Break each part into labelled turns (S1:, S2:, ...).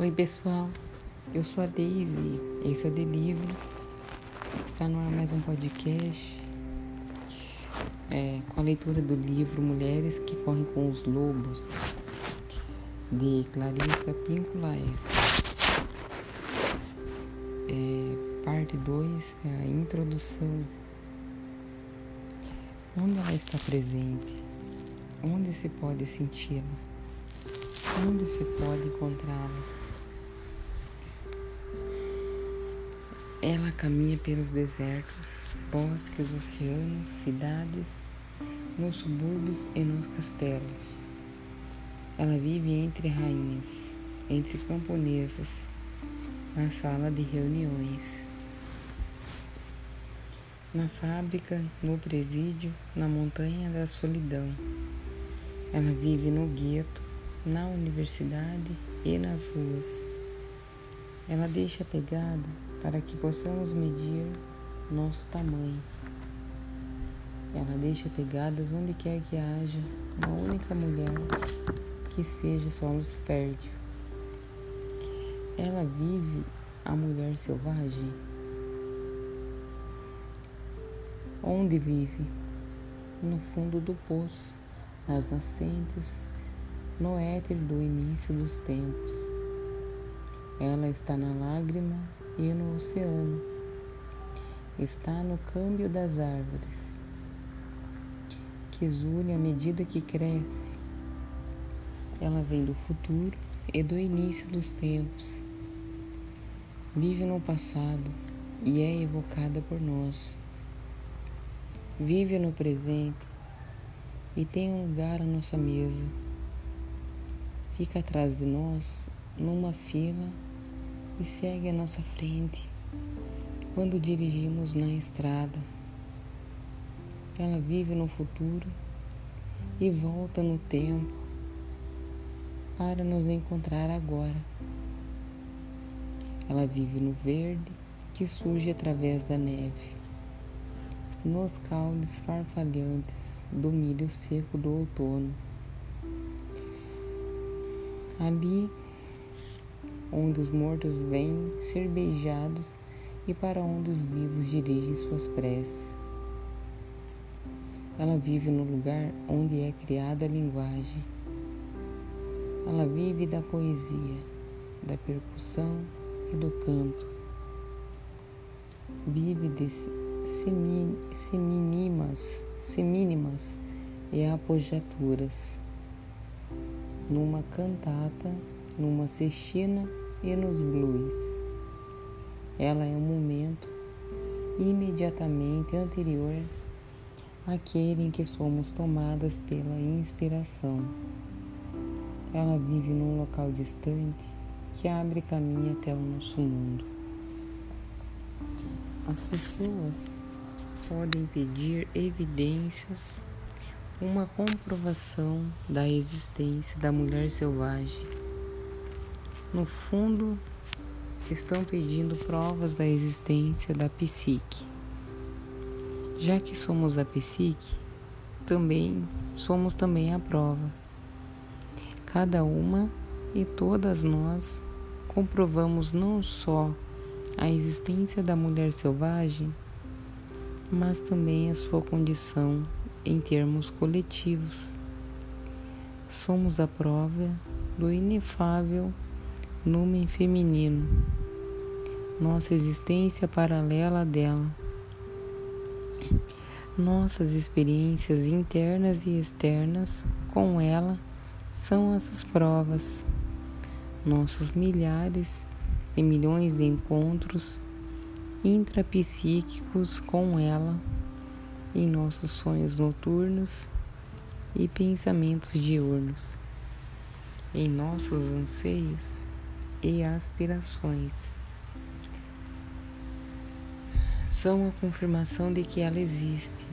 S1: Oi pessoal, eu sou a Daisy, esse é o De Livros. Está no ar mais um podcast é, com a leitura do livro Mulheres que Correm com os Lobos, de Clarissa Pinco Laes. É, parte 2, a introdução. Onde ela está presente? Onde se pode senti-la? Onde se pode encontrá-la? Ela caminha pelos desertos, bosques, oceanos, cidades, nos subúrbios e nos castelos. Ela vive entre rainhas, entre camponesas, na sala de reuniões, na fábrica, no presídio, na montanha da solidão. Ela vive no gueto, na universidade e nas ruas. Ela deixa pegada para que possamos medir nosso tamanho. Ela deixa pegadas onde quer que haja uma única mulher que seja solo fértil. Ela vive a mulher selvagem. Onde vive? No fundo do poço, nas nascentes, no éter do início dos tempos. Ela está na lágrima e no oceano. Está no câmbio das árvores, que zune à medida que cresce. Ela vem do futuro e do início dos tempos. Vive no passado e é evocada por nós. Vive no presente e tem um lugar à nossa mesa. Fica atrás de nós numa fila e segue à nossa frente quando dirigimos na estrada. Ela vive no futuro e volta no tempo para nos encontrar agora. Ela vive no verde que surge através da neve, nos caules farfalhantes do milho seco do outono. Ali onde os mortos vêm ser beijados e para onde os vivos dirigem suas preces. Ela vive no lugar onde é criada a linguagem. Ela vive da poesia, da percussão e do canto. Vive de semínimas, semínimas e apojaturas. Numa cantata, numa cestina e nos blues. Ela é um momento imediatamente anterior àquele em que somos tomadas pela inspiração. Ela vive num local distante que abre caminho até o nosso mundo. As pessoas podem pedir evidências, uma comprovação da existência da mulher selvagem no fundo, estão pedindo provas da existência da psique. Já que somos a psique, também somos também a prova. Cada uma e todas nós comprovamos não só a existência da mulher selvagem, mas também a sua condição em termos coletivos. Somos a prova do inefável Numen feminino, nossa existência paralela dela, nossas experiências internas e externas com ela são essas provas, nossos milhares e milhões de encontros intrapsíquicos com ela em nossos sonhos noturnos e pensamentos diurnos, em nossos anseios e aspirações. São a confirmação de que ela existe.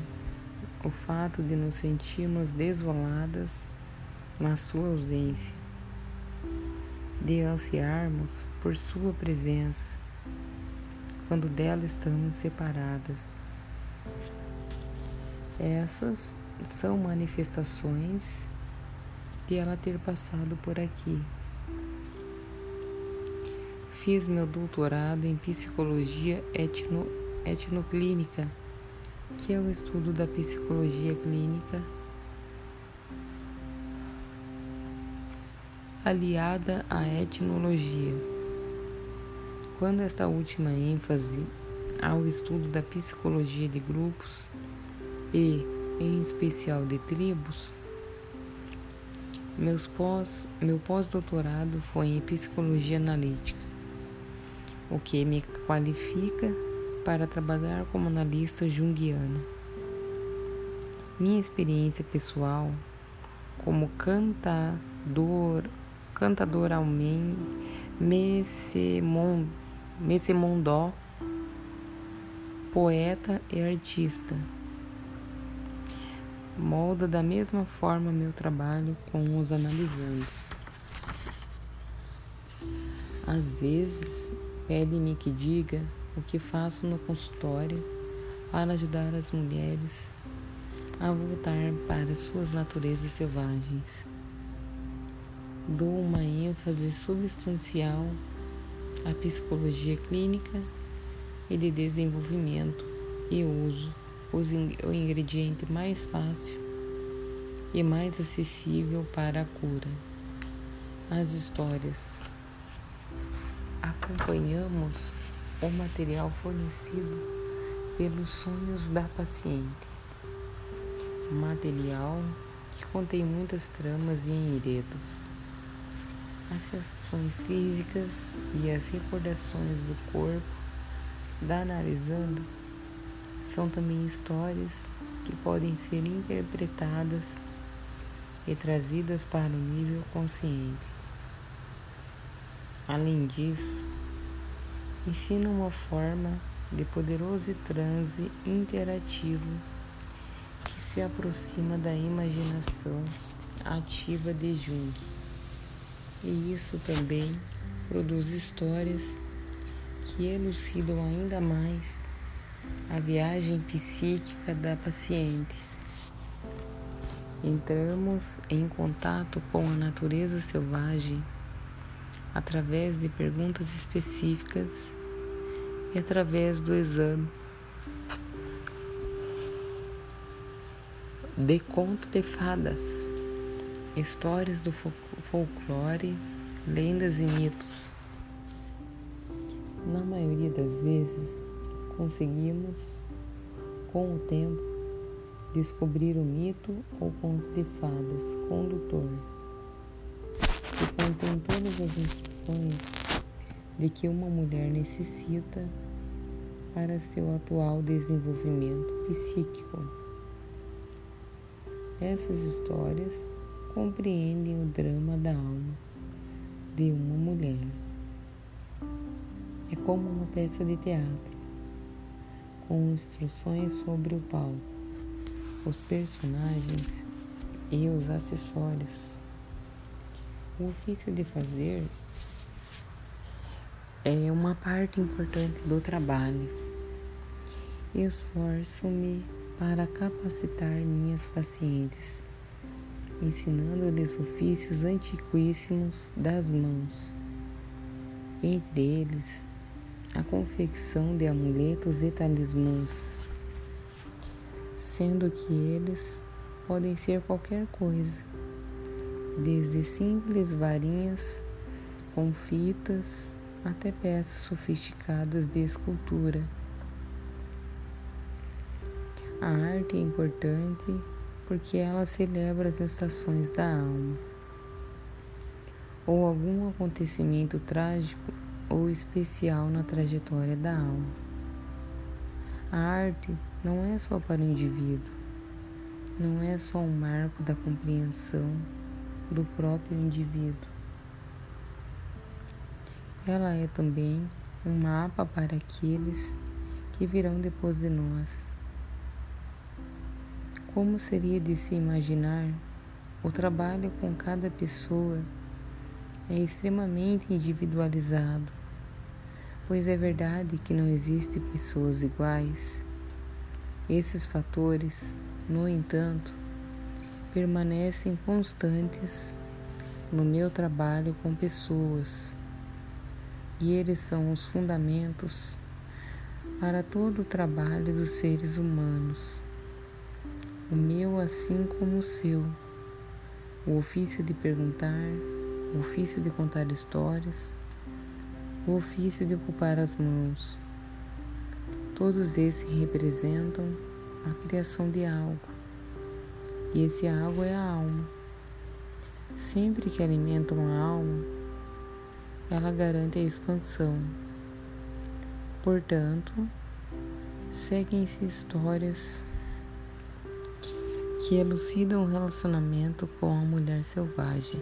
S1: O fato de nos sentirmos desoladas na sua ausência, de ansiarmos por sua presença, quando dela estamos separadas. Essas são manifestações de ela ter passado por aqui fiz meu doutorado em psicologia etno, etnoclínica, que é o estudo da psicologia clínica aliada à etnologia. Quando esta última ênfase ao estudo da psicologia de grupos e, em especial, de tribos, meus pós, meu pós-doutorado foi em psicologia analítica, o que me qualifica para trabalhar como analista junguiana. Minha experiência pessoal como cantador cantador Almen, Messemondó, poeta e artista. Molda da mesma forma meu trabalho com os analisandos. Às vezes, pede-me que diga o que faço no consultório para ajudar as mulheres a voltar para suas naturezas selvagens dou uma ênfase substancial à psicologia clínica e de desenvolvimento e uso o ingrediente mais fácil e mais acessível para a cura. As histórias. Acompanhamos o material fornecido pelos sonhos da paciente. Material que contém muitas tramas e enredos as sensações físicas e as recordações do corpo da analisando são também histórias que podem ser interpretadas e trazidas para o nível consciente. Além disso, ensina uma forma de poderoso transe interativo que se aproxima da imaginação ativa de Jung. E isso também produz histórias que elucidam ainda mais a viagem psíquica da paciente. Entramos em contato com a natureza selvagem através de perguntas específicas e através do exame de conto de fadas, histórias do folclore, lendas e mitos. Na maioria das vezes, conseguimos, com o tempo, descobrir o mito ou conto de fadas condutor, que contém todas as de que uma mulher necessita para seu atual desenvolvimento psíquico. Essas histórias compreendem o drama da alma de uma mulher. É como uma peça de teatro, com instruções sobre o palco, os personagens e os acessórios. O ofício de fazer é uma parte importante do trabalho. Esforço-me para capacitar minhas pacientes ensinando-lhes ofícios antiquíssimos das mãos, entre eles a confecção de amuletos e talismãs, sendo que eles podem ser qualquer coisa, desde simples varinhas com fitas até peças sofisticadas de escultura. A arte é importante porque ela celebra as estações da alma, ou algum acontecimento trágico ou especial na trajetória da alma. A arte não é só para o indivíduo, não é só um marco da compreensão do próprio indivíduo. Ela é também um mapa para aqueles que virão depois de nós como seria de se imaginar, o trabalho com cada pessoa é extremamente individualizado, pois é verdade que não existem pessoas iguais. Esses fatores, no entanto, permanecem constantes no meu trabalho com pessoas. E eles são os fundamentos para todo o trabalho dos seres humanos, o meu assim como o seu, o ofício de perguntar, o ofício de contar histórias, o ofício de ocupar as mãos. Todos esses representam a criação de algo, e esse algo é a alma. Sempre que alimentam a alma, ela garante a expansão. Portanto, seguem-se histórias que elucidam o relacionamento com a mulher selvagem.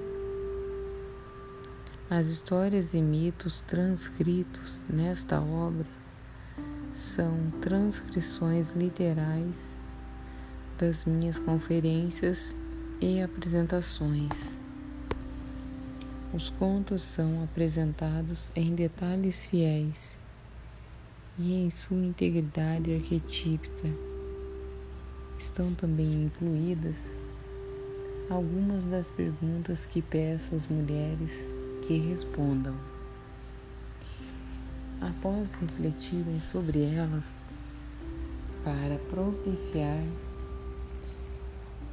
S1: As histórias e mitos transcritos nesta obra são transcrições literais das minhas conferências e apresentações. Os contos são apresentados em detalhes fiéis e em sua integridade arquetípica. Estão também incluídas algumas das perguntas que peço às mulheres que respondam. Após refletirem sobre elas, para propiciar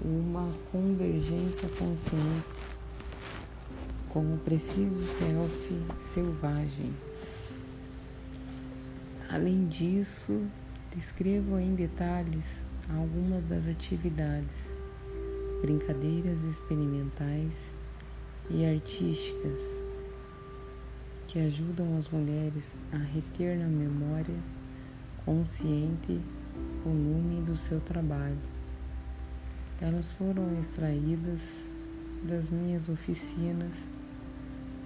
S1: uma convergência consciente com o preciso self selvagem. Além disso, descrevo em detalhes algumas das atividades, brincadeiras experimentais e artísticas que ajudam as mulheres a reter na memória consciente o lume do seu trabalho. Elas foram extraídas das minhas oficinas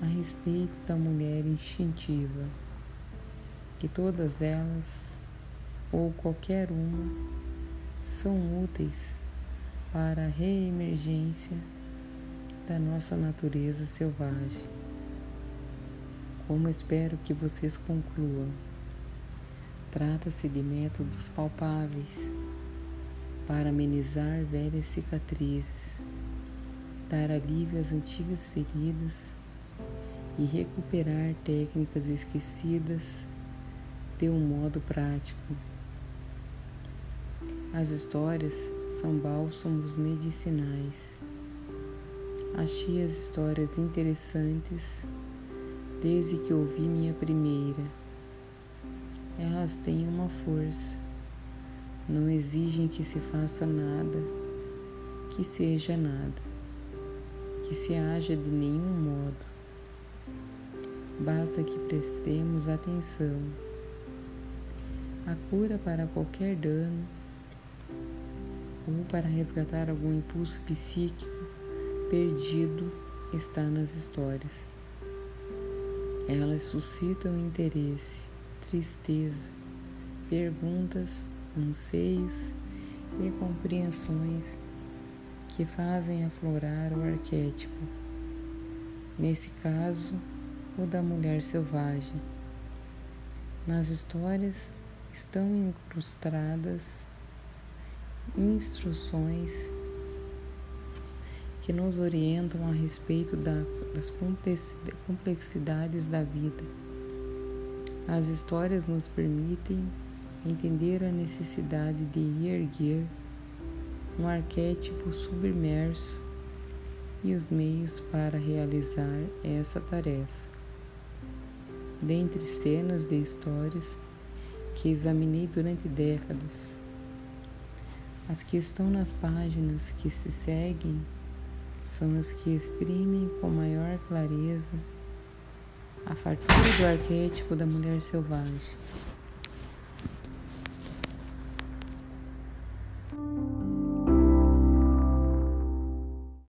S1: a respeito da mulher instintiva, que todas elas, ou qualquer uma, são úteis para a reemergência da nossa natureza selvagem. Como espero que vocês concluam, trata-se de métodos palpáveis para amenizar velhas cicatrizes, dar alívio às antigas feridas e recuperar técnicas esquecidas de um modo prático. As histórias são bálsamos medicinais. Achei as histórias interessantes desde que ouvi minha primeira. Elas têm uma força, não exigem que se faça nada, que seja nada, que se haja de nenhum modo. Basta que prestemos atenção. A cura para qualquer dano ou para resgatar algum impulso psíquico perdido está nas histórias. Elas suscitam interesse, tristeza, perguntas, anseios e compreensões que fazem aflorar o arquétipo. Nesse caso, o da mulher selvagem. Nas histórias estão incrustadas instruções que nos orientam a respeito da, das complexidades da vida. As histórias nos permitem entender a necessidade de erguer um arquétipo submerso e os meios para realizar essa tarefa. Dentre cenas de histórias que examinei durante décadas, as que estão nas páginas que se seguem são as que exprimem com maior clareza a fartura do arquétipo da mulher selvagem.